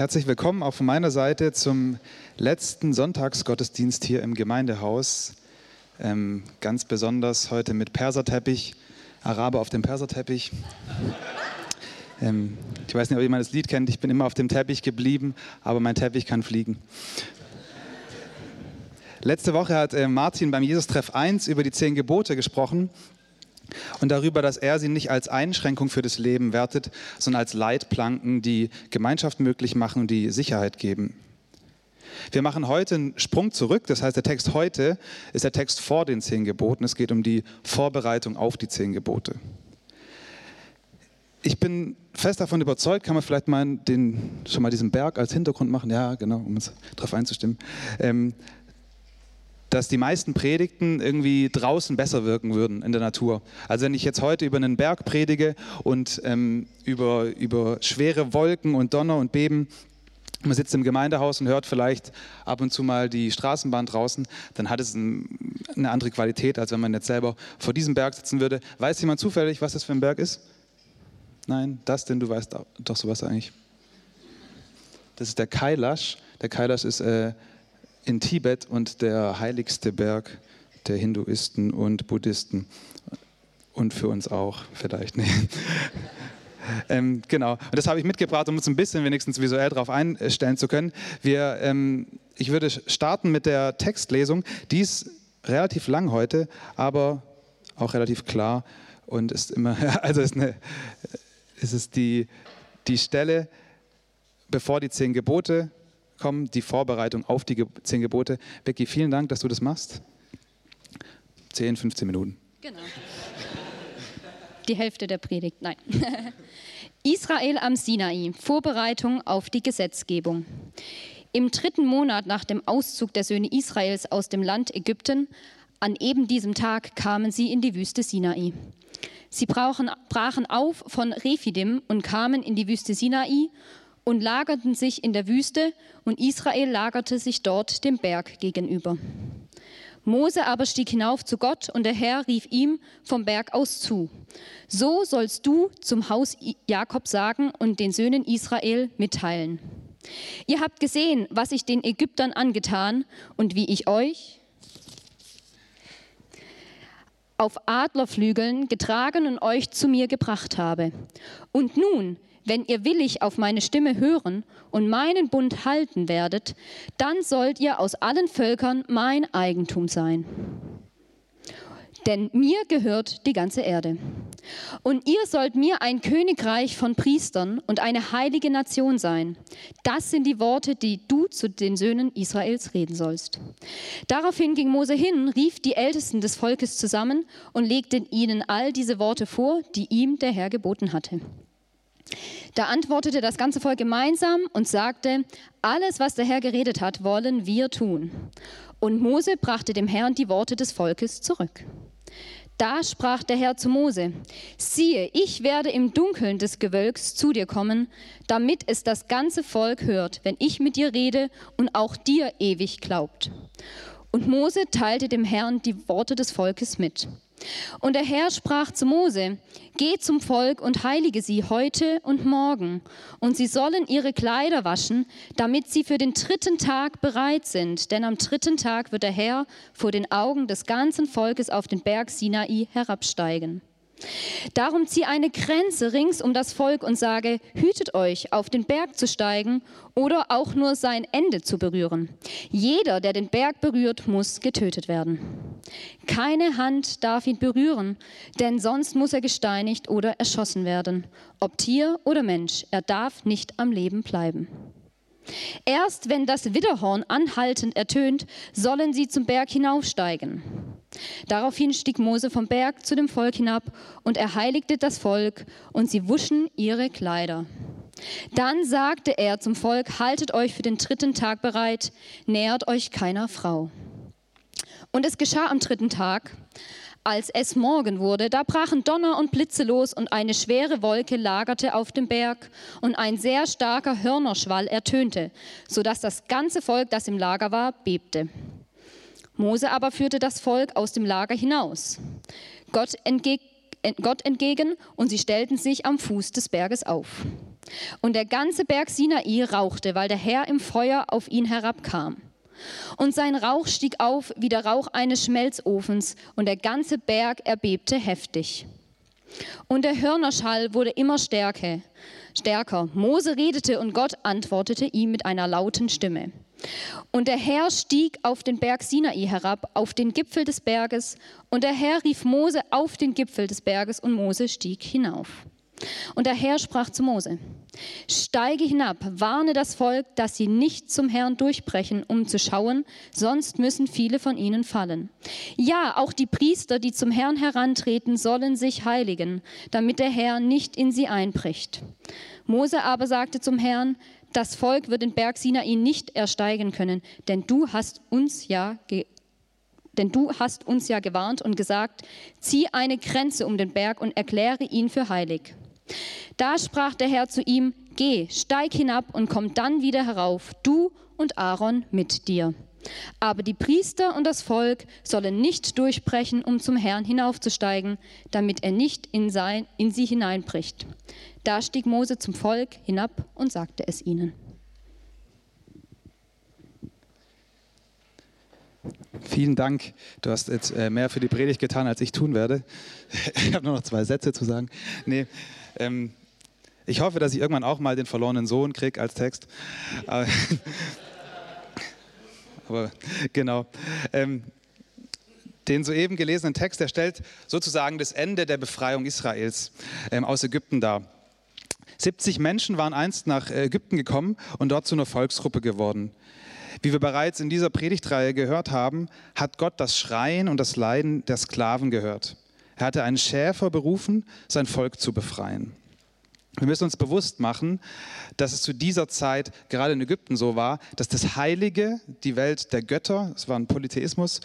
Herzlich willkommen auch von meiner Seite zum letzten Sonntagsgottesdienst hier im Gemeindehaus. Ähm, ganz besonders heute mit Perserteppich, Araber auf dem Perserteppich. Ähm, ich weiß nicht, ob jemand das Lied kennt. Ich bin immer auf dem Teppich geblieben, aber mein Teppich kann fliegen. Letzte Woche hat äh, Martin beim Jesus-Treff 1 über die zehn Gebote gesprochen und darüber, dass er sie nicht als Einschränkung für das Leben wertet, sondern als Leitplanken, die Gemeinschaft möglich machen und die Sicherheit geben. Wir machen heute einen Sprung zurück, das heißt, der Text heute ist der Text vor den zehn Geboten. Es geht um die Vorbereitung auf die zehn Gebote. Ich bin fest davon überzeugt, kann man vielleicht mal den, schon mal diesen Berg als Hintergrund machen, ja, genau, um uns darauf einzustimmen. Ähm, dass die meisten Predigten irgendwie draußen besser wirken würden in der Natur. Also wenn ich jetzt heute über einen Berg predige und ähm, über, über schwere Wolken und Donner und Beben, man sitzt im Gemeindehaus und hört vielleicht ab und zu mal die Straßenbahn draußen, dann hat es ein, eine andere Qualität, als wenn man jetzt selber vor diesem Berg sitzen würde. Weiß jemand zufällig, was das für ein Berg ist? Nein, das denn, du weißt doch sowas eigentlich. Das ist der Kailash. Der Kailash ist äh, in Tibet und der heiligste Berg der Hinduisten und Buddhisten. Und für uns auch vielleicht. Nee. ähm, genau, und das habe ich mitgebracht, um uns ein bisschen wenigstens visuell darauf einstellen zu können. Wir, ähm, ich würde starten mit der Textlesung. Die ist relativ lang heute, aber auch relativ klar und ist immer, also ist, eine, ist es die, die Stelle, bevor die zehn Gebote kommen, die Vorbereitung auf die zehn Gebote. Becky, vielen Dank, dass du das machst. 10, 15 Minuten. Genau. Die Hälfte der Predigt, nein. Israel am Sinai, Vorbereitung auf die Gesetzgebung. Im dritten Monat nach dem Auszug der Söhne Israels aus dem Land Ägypten, an eben diesem Tag kamen sie in die Wüste Sinai. Sie brachen, auf von Rephidim und kamen in die Wüste Sinai und lagerten sich in der Wüste, und Israel lagerte sich dort dem Berg gegenüber. Mose aber stieg hinauf zu Gott, und der Herr rief ihm vom Berg aus zu. So sollst du zum Haus Jakob sagen und den Söhnen Israel mitteilen. Ihr habt gesehen, was ich den Ägyptern angetan und wie ich euch auf Adlerflügeln getragen und euch zu mir gebracht habe. Und nun wenn ihr willig auf meine Stimme hören und meinen Bund halten werdet, dann sollt ihr aus allen Völkern mein Eigentum sein. Denn mir gehört die ganze Erde. Und ihr sollt mir ein Königreich von Priestern und eine heilige Nation sein. Das sind die Worte, die du zu den Söhnen Israels reden sollst. Daraufhin ging Mose hin, rief die Ältesten des Volkes zusammen und legte ihnen all diese Worte vor, die ihm der Herr geboten hatte. Da antwortete das ganze Volk gemeinsam und sagte, alles, was der Herr geredet hat, wollen wir tun. Und Mose brachte dem Herrn die Worte des Volkes zurück. Da sprach der Herr zu Mose, siehe, ich werde im Dunkeln des Gewölks zu dir kommen, damit es das ganze Volk hört, wenn ich mit dir rede und auch dir ewig glaubt. Und Mose teilte dem Herrn die Worte des Volkes mit. Und der Herr sprach zu Mose, Geh zum Volk und heilige sie heute und morgen, und sie sollen ihre Kleider waschen, damit sie für den dritten Tag bereit sind, denn am dritten Tag wird der Herr vor den Augen des ganzen Volkes auf den Berg Sinai herabsteigen. Darum zieh eine Grenze rings um das Volk und sage, hütet euch, auf den Berg zu steigen oder auch nur sein Ende zu berühren. Jeder, der den Berg berührt, muss getötet werden. Keine Hand darf ihn berühren, denn sonst muss er gesteinigt oder erschossen werden, ob Tier oder Mensch, er darf nicht am Leben bleiben. Erst wenn das Widderhorn anhaltend ertönt, sollen sie zum Berg hinaufsteigen. Daraufhin stieg Mose vom Berg zu dem Volk hinab und er heiligte das Volk und sie wuschen ihre Kleider. Dann sagte er zum Volk, haltet euch für den dritten Tag bereit, nähert euch keiner Frau. Und es geschah am dritten Tag, als es Morgen wurde, da brachen Donner und Blitze los und eine schwere Wolke lagerte auf dem Berg und ein sehr starker Hörnerschwall ertönte, sodass das ganze Volk, das im Lager war, bebte. Mose aber führte das Volk aus dem Lager hinaus, Gott, entgeg Gott entgegen, und sie stellten sich am Fuß des Berges auf. Und der ganze Berg Sinai rauchte, weil der Herr im Feuer auf ihn herabkam. Und sein Rauch stieg auf wie der Rauch eines Schmelzofens, und der ganze Berg erbebte heftig. Und der Hörnerschall wurde immer stärker, stärker. Mose redete und Gott antwortete ihm mit einer lauten Stimme. Und der Herr stieg auf den Berg Sinai herab, auf den Gipfel des Berges, und der Herr rief Mose auf den Gipfel des Berges, und Mose stieg hinauf. Und der Herr sprach zu Mose, steige hinab, warne das Volk, dass sie nicht zum Herrn durchbrechen, um zu schauen, sonst müssen viele von ihnen fallen. Ja, auch die Priester, die zum Herrn herantreten, sollen sich heiligen, damit der Herr nicht in sie einbricht. Mose aber sagte zum Herrn, das Volk wird den Berg Sinai nicht ersteigen können, denn du hast uns ja denn du hast uns ja gewarnt und gesagt, zieh eine Grenze um den Berg und erkläre ihn für heilig. Da sprach der Herr zu ihm, Geh, steig hinab und komm dann wieder herauf, du und Aaron mit dir. Aber die Priester und das Volk sollen nicht durchbrechen, um zum Herrn hinaufzusteigen, damit er nicht in, sein, in sie hineinbricht. Da stieg Mose zum Volk hinab und sagte es ihnen. Vielen Dank. Du hast jetzt äh, mehr für die Predigt getan, als ich tun werde. Ich habe nur noch zwei Sätze zu sagen. Nee, ähm, ich hoffe, dass ich irgendwann auch mal den verlorenen Sohn kriege als Text. Aber, genau. Ähm, den soeben gelesenen Text, der stellt sozusagen das Ende der Befreiung Israels ähm, aus Ägypten dar. 70 Menschen waren einst nach Ägypten gekommen und dort zu einer Volksgruppe geworden. Wie wir bereits in dieser Predigtreihe gehört haben, hat Gott das Schreien und das Leiden der Sklaven gehört. Er hatte einen Schäfer berufen, sein Volk zu befreien. Wir müssen uns bewusst machen, dass es zu dieser Zeit gerade in Ägypten so war, dass das Heilige, die Welt der Götter, es war ein Polytheismus,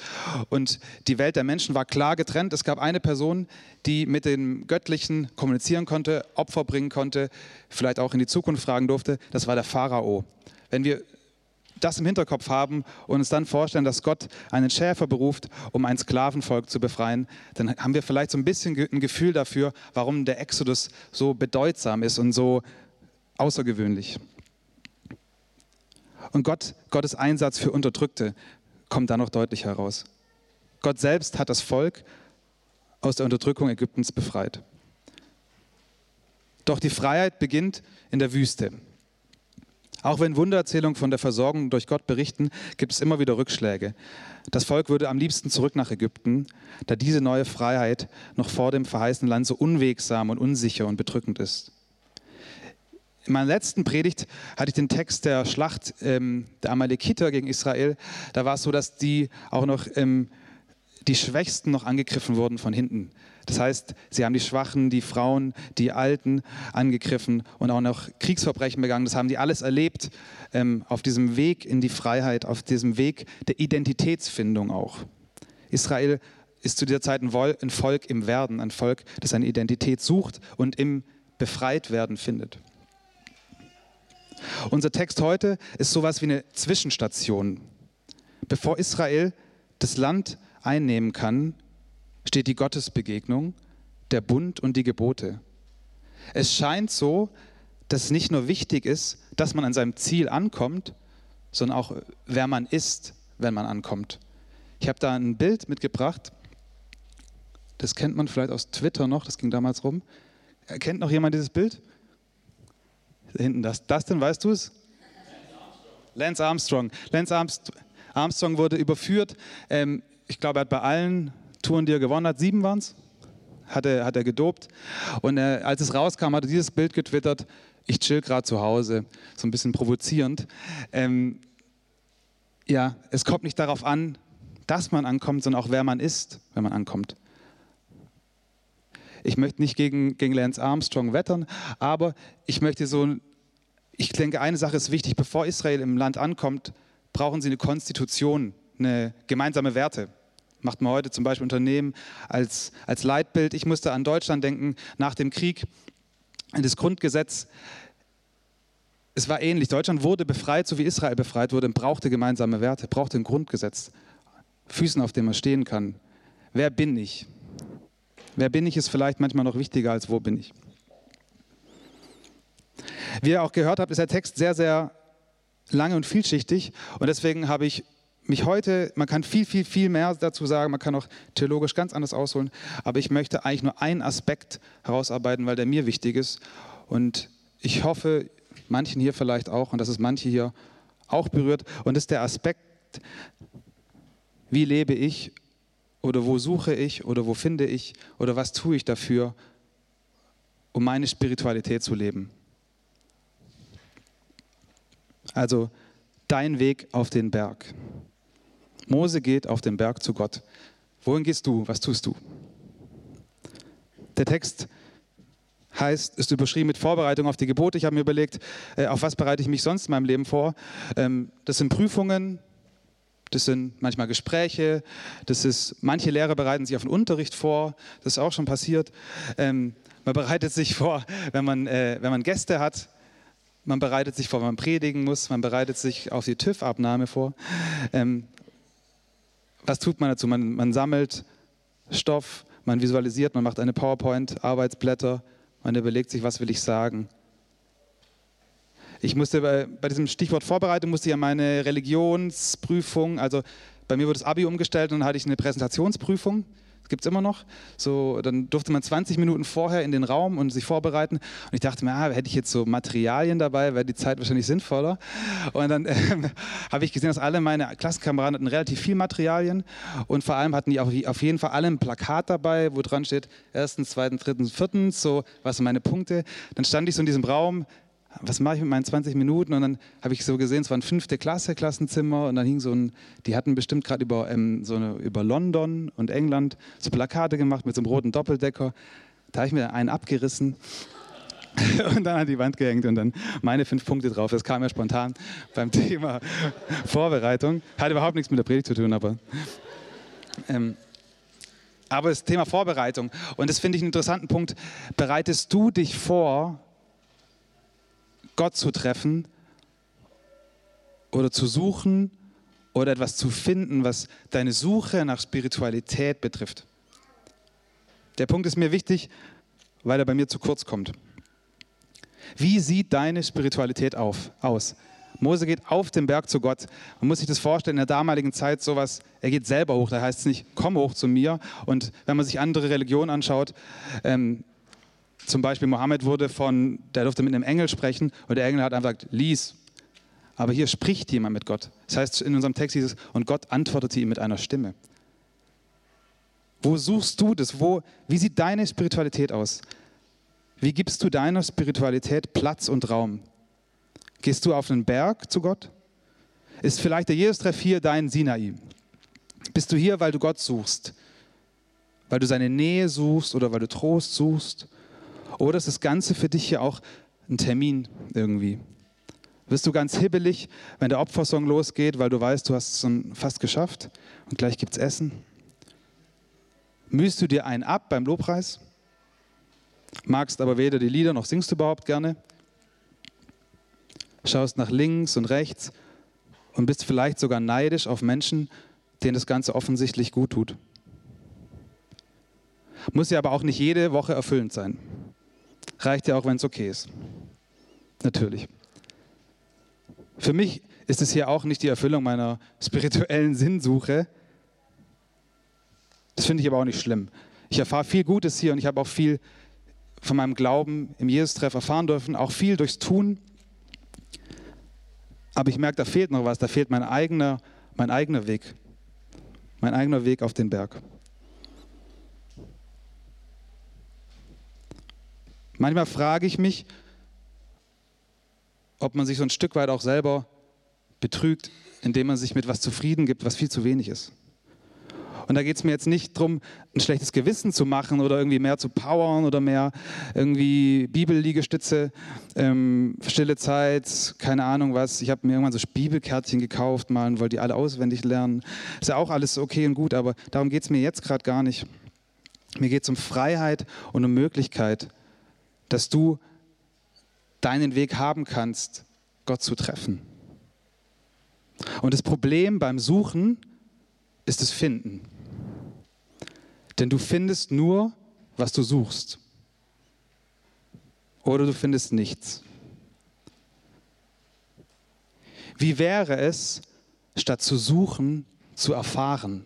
und die Welt der Menschen war klar getrennt. Es gab eine Person, die mit dem Göttlichen kommunizieren konnte, Opfer bringen konnte, vielleicht auch in die Zukunft fragen durfte. Das war der Pharao. Wenn wir das im Hinterkopf haben und uns dann vorstellen, dass Gott einen Schäfer beruft, um ein Sklavenvolk zu befreien, dann haben wir vielleicht so ein bisschen ein Gefühl dafür, warum der Exodus so bedeutsam ist und so außergewöhnlich. Und Gott, Gottes Einsatz für Unterdrückte kommt da noch deutlich heraus. Gott selbst hat das Volk aus der Unterdrückung Ägyptens befreit. Doch die Freiheit beginnt in der Wüste. Auch wenn Wundererzählungen von der Versorgung durch Gott berichten, gibt es immer wieder Rückschläge. Das Volk würde am liebsten zurück nach Ägypten, da diese neue Freiheit noch vor dem verheißenen Land so unwegsam und unsicher und bedrückend ist. In meiner letzten Predigt hatte ich den Text der Schlacht ähm, der Amalekiter gegen Israel. Da war es so, dass die auch noch ähm, die Schwächsten noch angegriffen wurden von hinten. Das heißt, sie haben die Schwachen, die Frauen, die Alten angegriffen und auch noch Kriegsverbrechen begangen. Das haben die alles erlebt ähm, auf diesem Weg in die Freiheit, auf diesem Weg der Identitätsfindung auch. Israel ist zu dieser Zeit ein, Volk im Werden, ein Volk, das seine Identität sucht und im Befreitwerden findet. Unser Text heute ist sowas wie eine Zwischenstation. Bevor Israel das Land einnehmen kann, steht die Gottesbegegnung, der Bund und die Gebote. Es scheint so, dass es nicht nur wichtig ist, dass man an seinem Ziel ankommt, sondern auch, wer man ist, wenn man ankommt. Ich habe da ein Bild mitgebracht, das kennt man vielleicht aus Twitter noch, das ging damals rum. Kennt noch jemand dieses Bild? Hinten, das, das denn, weißt du es? Lance Armstrong. Lance Armstrong wurde überführt. Ähm, ich glaube, er hat bei allen Touren, die er gewonnen hat, sieben waren es, hat er, hat er gedopt. Und äh, als es rauskam, hat er dieses Bild getwittert, ich chill gerade zu Hause, so ein bisschen provozierend. Ähm, ja, es kommt nicht darauf an, dass man ankommt, sondern auch wer man ist, wenn man ankommt. Ich möchte nicht gegen, gegen Lance Armstrong wettern, aber ich möchte so, ich denke, eine Sache ist wichtig, bevor Israel im Land ankommt, brauchen sie eine Konstitution, eine gemeinsame Werte macht man heute zum Beispiel Unternehmen als, als Leitbild. Ich musste an Deutschland denken nach dem Krieg. Das Grundgesetz, es war ähnlich. Deutschland wurde befreit, so wie Israel befreit wurde, und brauchte gemeinsame Werte, brauchte ein Grundgesetz. Füßen, auf denen man stehen kann. Wer bin ich? Wer bin ich, ist vielleicht manchmal noch wichtiger als wo bin ich. Wie ihr auch gehört habt, ist der Text sehr, sehr lange und vielschichtig und deswegen habe ich mich heute, man kann viel, viel, viel mehr dazu sagen, man kann auch theologisch ganz anders ausholen, aber ich möchte eigentlich nur einen Aspekt herausarbeiten, weil der mir wichtig ist und ich hoffe, manchen hier vielleicht auch und dass es manche hier auch berührt und das ist der Aspekt, wie lebe ich oder wo suche ich oder wo finde ich oder was tue ich dafür, um meine Spiritualität zu leben. Also dein Weg auf den Berg. Mose geht auf den Berg zu Gott. Wohin gehst du? Was tust du? Der Text heißt, ist überschrieben mit Vorbereitung auf die Gebote. Ich habe mir überlegt, äh, auf was bereite ich mich sonst in meinem Leben vor? Ähm, das sind Prüfungen, das sind manchmal Gespräche, das ist, manche Lehrer bereiten sich auf den Unterricht vor, das ist auch schon passiert. Ähm, man bereitet sich vor, wenn man, äh, wenn man Gäste hat, man bereitet sich vor, wenn man predigen muss, man bereitet sich auf die TÜV-Abnahme vor. Ähm, was tut man dazu? Man, man sammelt Stoff, man visualisiert, man macht eine PowerPoint, Arbeitsblätter, man überlegt sich, was will ich sagen. Ich musste bei, bei diesem Stichwort Vorbereitung musste ich an meine Religionsprüfung, also bei mir wurde das Abi umgestellt und dann hatte ich eine Präsentationsprüfung gibt es immer noch. So, dann durfte man 20 Minuten vorher in den Raum und sich vorbereiten. Und ich dachte mir, ah, hätte ich jetzt so Materialien dabei, wäre die Zeit wahrscheinlich sinnvoller. Und dann äh, habe ich gesehen, dass alle meine Klassenkameraden hatten relativ viel Materialien und vor allem hatten die auf, auf jeden Fall alle ein Plakat dabei, wo dran steht, erstens, zweitens, drittens, viertens, so, was sind meine Punkte. Dann stand ich so in diesem Raum, was mache ich mit meinen 20 Minuten? Und dann habe ich so gesehen, es war ein fünfte Klasse Klassenzimmer und dann hing so ein, die hatten bestimmt gerade über, ähm, so über London und England so Plakate gemacht mit so einem roten Doppeldecker. Da habe ich mir einen abgerissen und dann an die Wand gehängt und dann meine fünf Punkte drauf. Das kam ja spontan beim Thema Vorbereitung. Hat überhaupt nichts mit der Predigt zu tun, aber. Ähm, aber das Thema Vorbereitung, und das finde ich einen interessanten Punkt. Bereitest du dich vor Gott zu treffen oder zu suchen oder etwas zu finden, was deine Suche nach Spiritualität betrifft. Der Punkt ist mir wichtig, weil er bei mir zu kurz kommt. Wie sieht deine Spiritualität auf, aus? Mose geht auf den Berg zu Gott. Man muss sich das vorstellen, in der damaligen Zeit sowas, er geht selber hoch, da heißt es nicht, komm hoch zu mir. Und wenn man sich andere Religionen anschaut, ähm, zum Beispiel Mohammed wurde von, der durfte mit einem Engel sprechen und der Engel hat einfach gesagt, lies. Aber hier spricht jemand mit Gott. Das heißt, in unserem Text hieß es, und Gott antwortete ihm mit einer Stimme. Wo suchst du das? Wo, wie sieht deine Spiritualität aus? Wie gibst du deiner Spiritualität Platz und Raum? Gehst du auf einen Berg zu Gott? Ist vielleicht der Jesus-Treff hier dein Sinai? Bist du hier, weil du Gott suchst? Weil du seine Nähe suchst oder weil du Trost suchst? Oder ist das Ganze für dich hier auch ein Termin irgendwie? Wirst du ganz hibbelig, wenn der Opfersong losgeht, weil du weißt, du hast es fast geschafft und gleich gibt es Essen? Mühst du dir einen ab beim Lobpreis? Magst aber weder die Lieder noch singst du überhaupt gerne? Schaust nach links und rechts und bist vielleicht sogar neidisch auf Menschen, denen das Ganze offensichtlich gut tut. Muss ja aber auch nicht jede Woche erfüllend sein. Reicht ja auch, wenn es okay ist. Natürlich. Für mich ist es hier auch nicht die Erfüllung meiner spirituellen Sinnsuche. Das finde ich aber auch nicht schlimm. Ich erfahre viel Gutes hier und ich habe auch viel von meinem Glauben im Jesus-Treff erfahren dürfen, auch viel durchs Tun. Aber ich merke, da fehlt noch was, da fehlt mein eigener, mein eigener Weg. Mein eigener Weg auf den Berg. Manchmal frage ich mich, ob man sich so ein Stück weit auch selber betrügt, indem man sich mit was zufrieden gibt, was viel zu wenig ist. Und da geht es mir jetzt nicht darum, ein schlechtes Gewissen zu machen oder irgendwie mehr zu powern oder mehr irgendwie Bibelliegestütze, ähm, stille Zeit, keine Ahnung was. Ich habe mir irgendwann so Bibelkärtchen gekauft mal und wollte die alle auswendig lernen. Ist ja auch alles okay und gut, aber darum geht es mir jetzt gerade gar nicht. Mir geht es um Freiheit und um Möglichkeit, dass du deinen Weg haben kannst, Gott zu treffen. Und das Problem beim Suchen ist das Finden. Denn du findest nur, was du suchst. Oder du findest nichts. Wie wäre es, statt zu suchen, zu erfahren?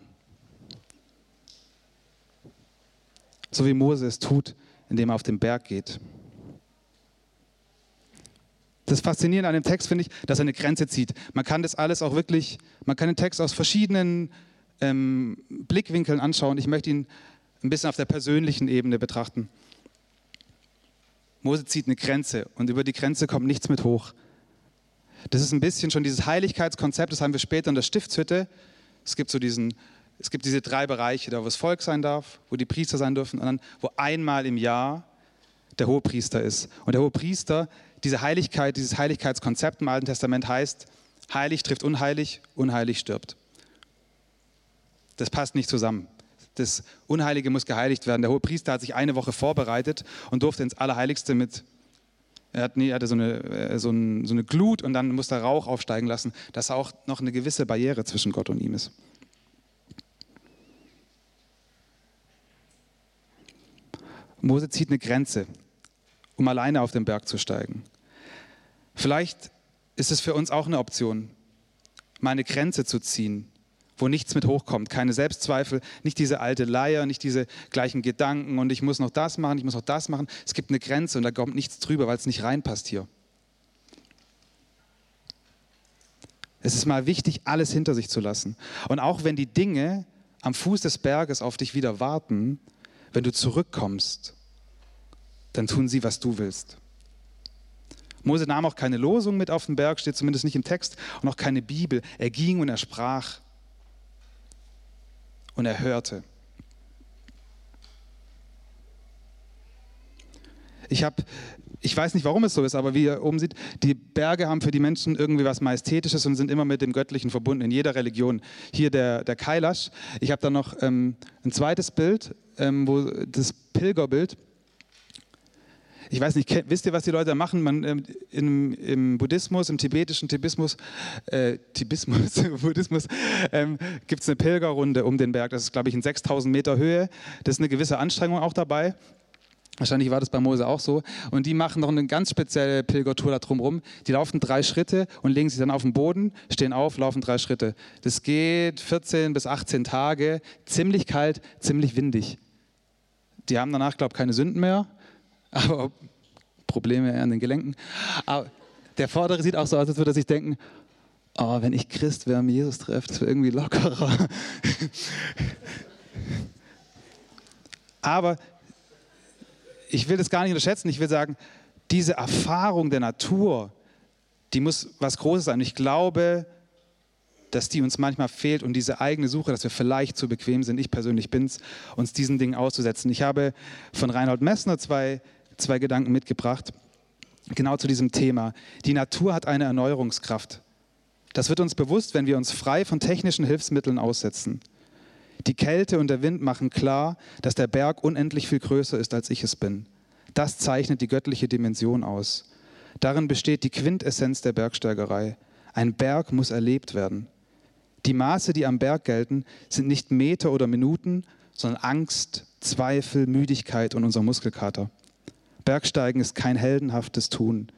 So wie Mose es tut, indem er auf den Berg geht. Das Faszinierende an dem Text finde ich, dass er eine Grenze zieht. Man kann das alles auch wirklich, man kann den Text aus verschiedenen ähm, Blickwinkeln anschauen. Ich möchte ihn ein bisschen auf der persönlichen Ebene betrachten. Mose zieht eine Grenze und über die Grenze kommt nichts mit hoch. Das ist ein bisschen schon dieses Heiligkeitskonzept, das haben wir später in der Stiftshütte. Es gibt so diesen, es gibt diese drei Bereiche, da wo das Volk sein darf, wo die Priester sein dürfen und dann wo einmal im Jahr der Hohepriester ist. Und der Hohepriester, diese Heiligkeit, dieses Heiligkeitskonzept im Alten Testament heißt, heilig trifft unheilig, unheilig stirbt. Das passt nicht zusammen. Das Unheilige muss geheiligt werden. Der Hohepriester hat sich eine Woche vorbereitet und durfte ins Allerheiligste mit er, hat, hatte so eine, äh, so, ein, so eine Glut und dann musste er Rauch aufsteigen lassen, dass auch noch eine gewisse Barriere zwischen Gott und ihm ist. Mose zieht eine Grenze, um alleine auf den Berg zu steigen. Vielleicht ist es für uns auch eine Option, mal eine Grenze zu ziehen, wo nichts mit hochkommt, keine Selbstzweifel, nicht diese alte Leier, nicht diese gleichen Gedanken und ich muss noch das machen, ich muss noch das machen. Es gibt eine Grenze und da kommt nichts drüber, weil es nicht reinpasst hier. Es ist mal wichtig, alles hinter sich zu lassen. Und auch wenn die Dinge am Fuß des Berges auf dich wieder warten, wenn du zurückkommst, dann tun sie, was du willst. Mose nahm auch keine Losung mit auf den Berg, steht zumindest nicht im Text, und auch keine Bibel. Er ging und er sprach und er hörte. Ich habe, ich weiß nicht, warum es so ist, aber wie ihr oben seht, die Berge haben für die Menschen irgendwie was Majestätisches und sind immer mit dem Göttlichen verbunden in jeder Religion. Hier der, der Kailash. Ich habe da noch ähm, ein zweites Bild, ähm, wo das Pilgerbild ich weiß nicht, wisst ihr, was die Leute machen? Man, ähm, im, im, Buddhismus, im tibetischen Tibismus, äh, Tibismus, Buddhismus, ähm, gibt es eine Pilgerrunde um den Berg. Das ist, glaube ich, in 6000 Meter Höhe. Das ist eine gewisse Anstrengung auch dabei. Wahrscheinlich war das bei Mose auch so. Und die machen noch eine ganz spezielle Pilgertour da drumherum. Die laufen drei Schritte und legen sich dann auf den Boden, stehen auf, laufen drei Schritte. Das geht 14 bis 18 Tage, ziemlich kalt, ziemlich windig. Die haben danach, glaube ich, keine Sünden mehr aber Probleme an den Gelenken. Aber der Vordere sieht auch so aus, als würde er sich denken, oh, wenn ich Christ wäre, mir Jesus trefft, das wäre irgendwie lockerer. aber ich will das gar nicht unterschätzen. Ich will sagen, diese Erfahrung der Natur, die muss was Großes sein. Ich glaube, dass die uns manchmal fehlt und diese eigene Suche, dass wir vielleicht zu bequem sind, ich persönlich bin es, uns diesen Dingen auszusetzen. Ich habe von Reinhold Messner zwei zwei Gedanken mitgebracht, genau zu diesem Thema. Die Natur hat eine Erneuerungskraft. Das wird uns bewusst, wenn wir uns frei von technischen Hilfsmitteln aussetzen. Die Kälte und der Wind machen klar, dass der Berg unendlich viel größer ist, als ich es bin. Das zeichnet die göttliche Dimension aus. Darin besteht die Quintessenz der Bergsteigerei. Ein Berg muss erlebt werden. Die Maße, die am Berg gelten, sind nicht Meter oder Minuten, sondern Angst, Zweifel, Müdigkeit und unser Muskelkater. Bergsteigen ist kein heldenhaftes Tun.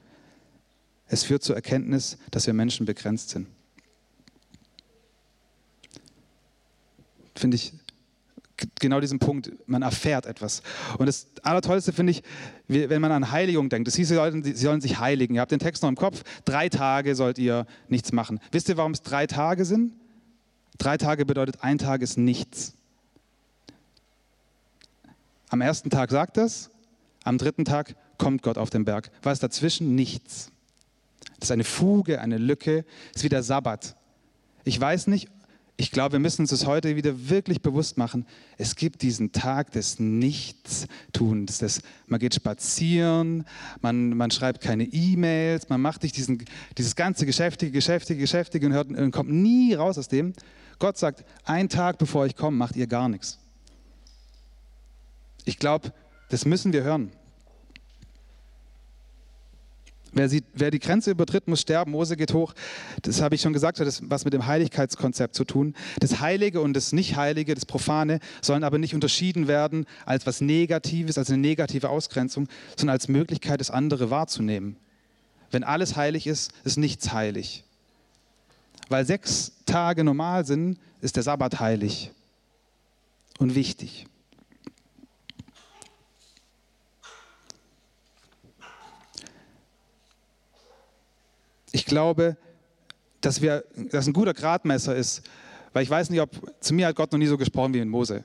Es führt zur Erkenntnis, dass wir Menschen begrenzt sind. Finde ich genau diesen Punkt, man erfährt etwas. Und das Allertollste finde ich, wenn man an Heiligung denkt. Das hieß, sie sollen, sie sollen sich heiligen. Ihr habt den Text noch im Kopf. Drei Tage sollt ihr nichts machen. Wisst ihr, warum es drei Tage sind? Drei Tage bedeutet, ein Tag ist nichts. Am ersten Tag sagt das, am dritten Tag kommt Gott auf den Berg. Was ist dazwischen? Nichts. Das ist eine Fuge, eine Lücke. Das ist wie der Sabbat. Ich weiß nicht, ich glaube, wir müssen uns das heute wieder wirklich bewusst machen. Es gibt diesen Tag des Nichtstuns. Des, man geht spazieren, man, man schreibt keine E-Mails, man macht nicht diesen, dieses ganze Geschäftige, Geschäftige, Geschäftige und, hört, und kommt nie raus aus dem. Gott sagt, ein Tag bevor ich komme, macht ihr gar nichts. Ich glaube, das müssen wir hören. Wer, sieht, wer, die Grenze übertritt, muss sterben. Mose geht hoch. Das habe ich schon gesagt, das hat was mit dem Heiligkeitskonzept zu tun. Das Heilige und das Nicht-Heilige, das Profane, sollen aber nicht unterschieden werden als was Negatives, als eine negative Ausgrenzung, sondern als Möglichkeit, das andere wahrzunehmen. Wenn alles heilig ist, ist nichts heilig. Weil sechs Tage normal sind, ist der Sabbat heilig und wichtig. Ich glaube, dass, dass ein guter Gradmesser ist, weil ich weiß nicht, ob zu mir hat Gott noch nie so gesprochen wie mit Mose.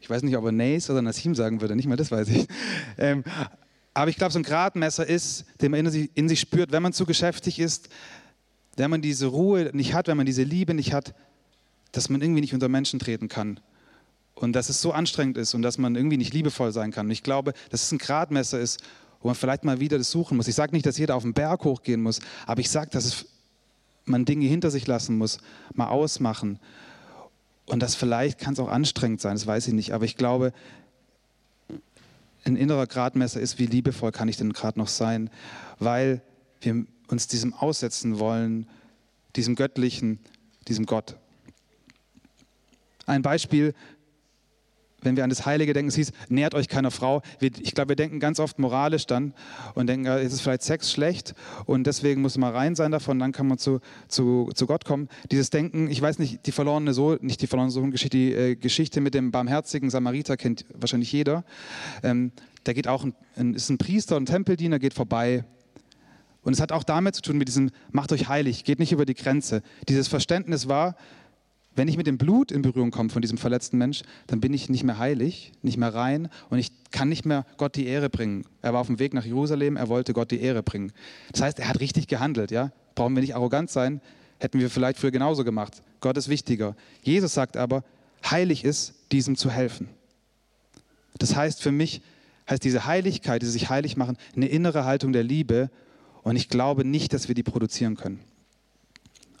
Ich weiß nicht, ob er Nays oder Nassim sagen würde, nicht mal das weiß ich. Ähm, aber ich glaube, so ein Gradmesser ist, den man in sich, in sich spürt, wenn man zu geschäftig ist, wenn man diese Ruhe nicht hat, wenn man diese Liebe nicht hat, dass man irgendwie nicht unter Menschen treten kann. Und dass es so anstrengend ist und dass man irgendwie nicht liebevoll sein kann. Und ich glaube, dass es ein Gradmesser ist, wo man vielleicht mal wieder das suchen muss. Ich sage nicht, dass jeder auf den Berg hochgehen muss, aber ich sage, dass es, man Dinge hinter sich lassen muss, mal ausmachen. Und das vielleicht kann es auch anstrengend sein, das weiß ich nicht. Aber ich glaube, ein innerer Gradmesser ist, wie liebevoll kann ich denn gerade noch sein, weil wir uns diesem aussetzen wollen, diesem Göttlichen, diesem Gott. Ein Beispiel, wenn wir an das Heilige denken, es hieß, nähert euch keiner Frau. ich glaube, wir denken ganz oft moralisch dann und denken, es ist vielleicht Sex schlecht und deswegen muss man rein sein davon, dann kann man zu, zu, zu Gott kommen. Dieses Denken, ich weiß nicht, die verlorene Sohn, nicht die verlorene Sohn-Geschichte, die äh, Geschichte mit dem barmherzigen Samariter kennt wahrscheinlich jeder. Ähm, da geht auch ein, ein, ist ein Priester, ein Tempeldiener, geht vorbei und es hat auch damit zu tun, mit diesem, macht euch heilig, geht nicht über die Grenze. Dieses Verständnis war, wenn ich mit dem Blut in Berührung komme von diesem verletzten Mensch, dann bin ich nicht mehr heilig, nicht mehr rein und ich kann nicht mehr Gott die Ehre bringen. Er war auf dem Weg nach Jerusalem, er wollte Gott die Ehre bringen. Das heißt, er hat richtig gehandelt, ja? Brauchen wir nicht arrogant sein, hätten wir vielleicht früher genauso gemacht. Gott ist wichtiger. Jesus sagt aber, heilig ist, diesem zu helfen. Das heißt für mich, heißt diese Heiligkeit, dieses sich heilig machen, eine innere Haltung der Liebe und ich glaube nicht, dass wir die produzieren können.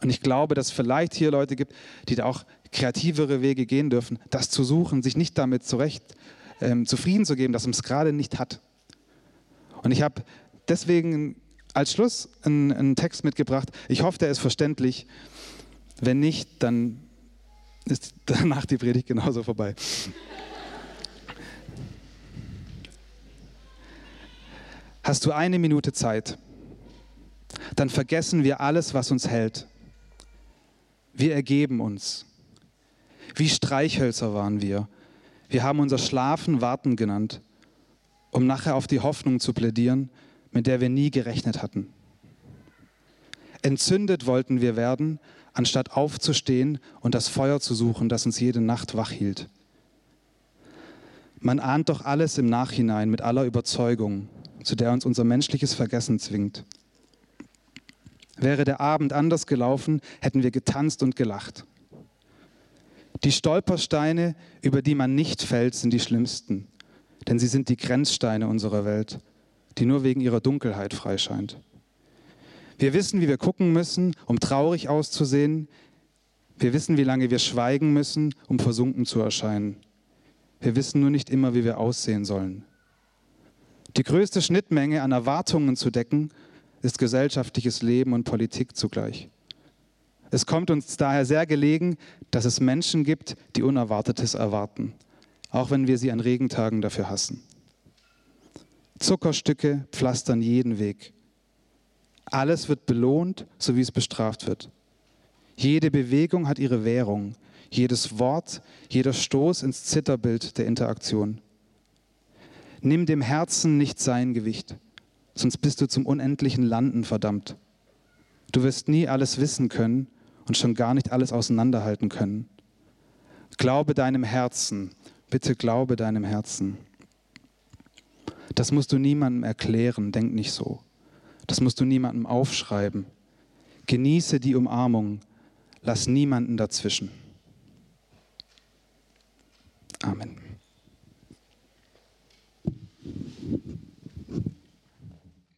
Und ich glaube, dass es vielleicht hier Leute gibt, die da auch kreativere Wege gehen dürfen, das zu suchen, sich nicht damit zurecht ähm, zufrieden zu geben, dass man es gerade nicht hat. Und ich habe deswegen als Schluss einen, einen Text mitgebracht. Ich hoffe, der ist verständlich. Wenn nicht, dann ist danach die Predigt genauso vorbei. Hast du eine Minute Zeit? Dann vergessen wir alles, was uns hält. Wir ergeben uns. Wie Streichhölzer waren wir. Wir haben unser Schlafen Warten genannt, um nachher auf die Hoffnung zu plädieren, mit der wir nie gerechnet hatten. Entzündet wollten wir werden, anstatt aufzustehen und das Feuer zu suchen, das uns jede Nacht wach hielt. Man ahnt doch alles im Nachhinein mit aller Überzeugung, zu der uns unser menschliches Vergessen zwingt. Wäre der Abend anders gelaufen, hätten wir getanzt und gelacht. Die Stolpersteine, über die man nicht fällt, sind die schlimmsten, denn sie sind die Grenzsteine unserer Welt, die nur wegen ihrer Dunkelheit freischeint. Wir wissen, wie wir gucken müssen, um traurig auszusehen. Wir wissen, wie lange wir schweigen müssen, um versunken zu erscheinen. Wir wissen nur nicht immer, wie wir aussehen sollen. Die größte Schnittmenge an Erwartungen zu decken ist gesellschaftliches Leben und Politik zugleich. Es kommt uns daher sehr gelegen, dass es Menschen gibt, die Unerwartetes erwarten, auch wenn wir sie an Regentagen dafür hassen. Zuckerstücke pflastern jeden Weg. Alles wird belohnt, so wie es bestraft wird. Jede Bewegung hat ihre Währung, jedes Wort, jeder Stoß ins Zitterbild der Interaktion. Nimm dem Herzen nicht sein Gewicht sonst bist du zum unendlichen Landen verdammt. Du wirst nie alles wissen können und schon gar nicht alles auseinanderhalten können. Glaube deinem Herzen, bitte glaube deinem Herzen. Das musst du niemandem erklären, denk nicht so. Das musst du niemandem aufschreiben. Genieße die Umarmung, lass niemanden dazwischen. Amen.